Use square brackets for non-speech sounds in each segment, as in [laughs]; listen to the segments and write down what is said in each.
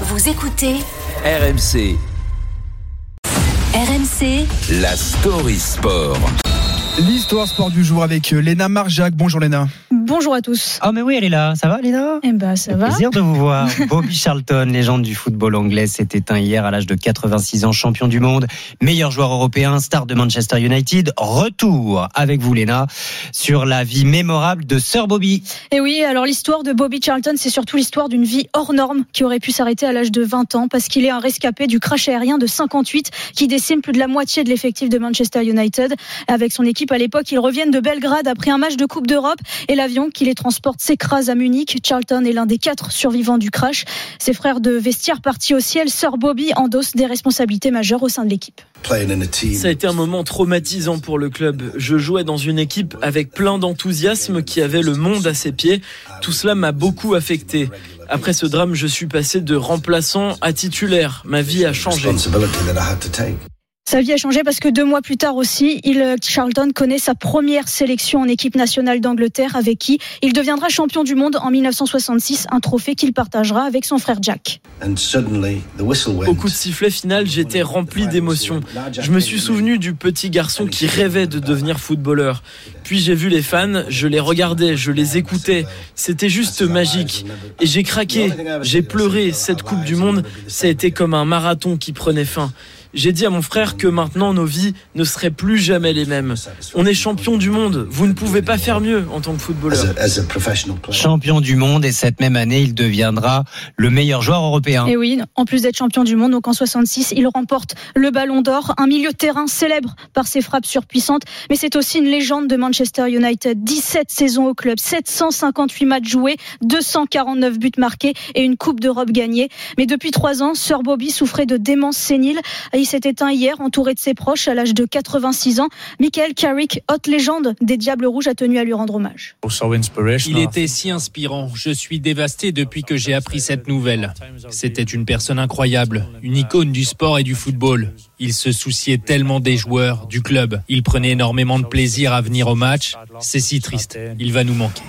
Vous écoutez RMC, RMC la story sport. L'histoire sport du jour avec euh, Léna Marjac. Bonjour Léna. Bonjour à tous. Ah mais oui, elle est là. Ça va, Léna Eh ben, ça va. Plaisir de vous voir. [laughs] Bobby Charlton, légende du football anglais, s'est éteint hier à l'âge de 86 ans, champion du monde, meilleur joueur européen, star de Manchester United. Retour avec vous, Léna, sur la vie mémorable de Sir Bobby. Et oui, alors l'histoire de Bobby Charlton, c'est surtout l'histoire d'une vie hors norme qui aurait pu s'arrêter à l'âge de 20 ans parce qu'il est un rescapé du crash aérien de 58 qui décime plus de la moitié de l'effectif de Manchester United. Avec son équipe à l'époque, ils reviennent de Belgrade après un match de Coupe d'Europe et l'avion qui les transporte s'écrase à Munich. Charlton est l'un des quatre survivants du crash. Ses frères de vestiaire partis au ciel, Sir Bobby endosse des responsabilités majeures au sein de l'équipe. Ça a été un moment traumatisant pour le club. Je jouais dans une équipe avec plein d'enthousiasme qui avait le monde à ses pieds. Tout cela m'a beaucoup affecté. Après ce drame, je suis passé de remplaçant à titulaire. Ma vie a changé. Sa vie a changé parce que deux mois plus tard aussi, il, euh, Charlton connaît sa première sélection en équipe nationale d'Angleterre avec qui il deviendra champion du monde en 1966, un trophée qu'il partagera avec son frère Jack. Au coup de sifflet final, j'étais rempli d'émotions. Je me suis souvenu du petit garçon qui rêvait de devenir footballeur. Puis j'ai vu les fans, je les regardais, je les écoutais. C'était juste magique. Et j'ai craqué, j'ai pleuré. Cette Coupe du Monde, ça a été comme un marathon qui prenait fin. J'ai dit à mon frère que maintenant nos vies ne seraient plus jamais les mêmes. On est champion du monde. Vous ne pouvez pas faire mieux en tant que footballeur. Champion du monde et cette même année, il deviendra le meilleur joueur européen. Et oui, en plus d'être champion du monde, donc en 66, il remporte le Ballon d'Or, un milieu de terrain célèbre par ses frappes surpuissantes, mais c'est aussi une légende de Manchester United. 17 saisons au club, 758 matchs joués, 249 buts marqués et une Coupe d'Europe gagnée. Mais depuis trois ans, Sir Bobby souffrait de démence sénile. Il s'est éteint hier, entouré de ses proches, à l'âge de 86 ans. Michael Carrick, haute légende des Diables Rouges, a tenu à lui rendre hommage. Il était si inspirant. Je suis dévasté depuis que j'ai appris cette nouvelle. C'était une personne incroyable, une icône du sport et du football. Il se souciait tellement des joueurs, du club. Il prenait énormément de plaisir à venir au match. C'est si triste. Il va nous manquer.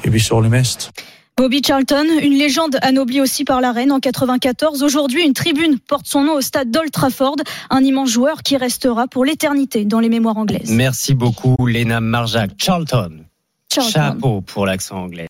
Bobby Charlton, une légende anoblie aussi par la reine en 94. Aujourd'hui, une tribune porte son nom au stade d'Old Trafford, un immense joueur qui restera pour l'éternité dans les mémoires anglaises. Merci beaucoup, Léna Marjac. Charlton. Charlton. Chapeau pour l'accent anglais.